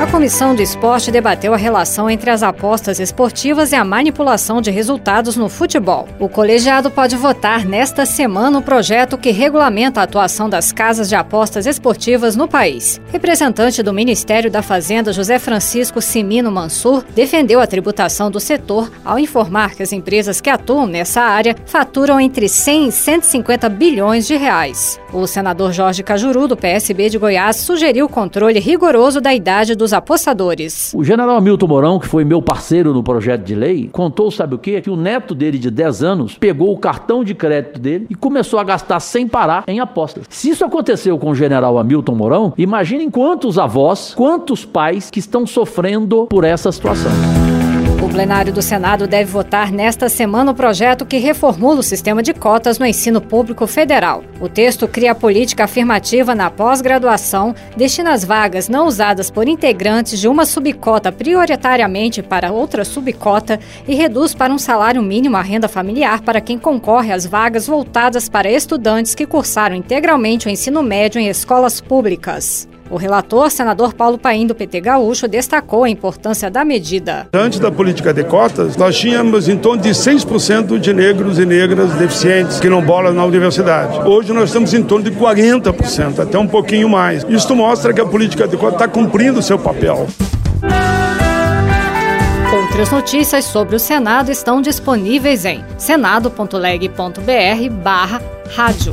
A Comissão do Esporte debateu a relação entre as apostas esportivas e a manipulação de resultados no futebol. O colegiado pode votar nesta semana o projeto que regulamenta a atuação das casas de apostas esportivas no país. Representante do Ministério da Fazenda, José Francisco Simino Mansur, defendeu a tributação do setor ao informar que as empresas que atuam nessa área faturam entre 100 e 150 bilhões de reais. O senador Jorge Cajuru, do PSB de Goiás, sugeriu controle rigoroso da idade dos apostadores. O general Hamilton Mourão, que foi meu parceiro no projeto de lei, contou, sabe o quê? Que o neto dele de 10 anos pegou o cartão de crédito dele e começou a gastar sem parar em apostas. Se isso aconteceu com o general Hamilton Mourão, imaginem quantos avós, quantos pais que estão sofrendo por essa situação. O plenário do Senado deve votar nesta semana o projeto que reformula o sistema de cotas no ensino público federal. O texto cria política afirmativa na pós-graduação, destina as vagas não usadas por integrantes de uma subcota prioritariamente para outra subcota e reduz para um salário mínimo a renda familiar para quem concorre às vagas voltadas para estudantes que cursaram integralmente o ensino médio em escolas públicas. O relator, senador Paulo Paim, do PT Gaúcho, destacou a importância da medida. Antes da política de cotas, nós tínhamos em torno de 6% de negros e negras deficientes que não bolam na universidade. Hoje nós estamos em torno de 40%, até um pouquinho mais. Isso mostra que a política de cotas está cumprindo o seu papel. Outras notícias sobre o Senado estão disponíveis em senado.leg.br barra rádio.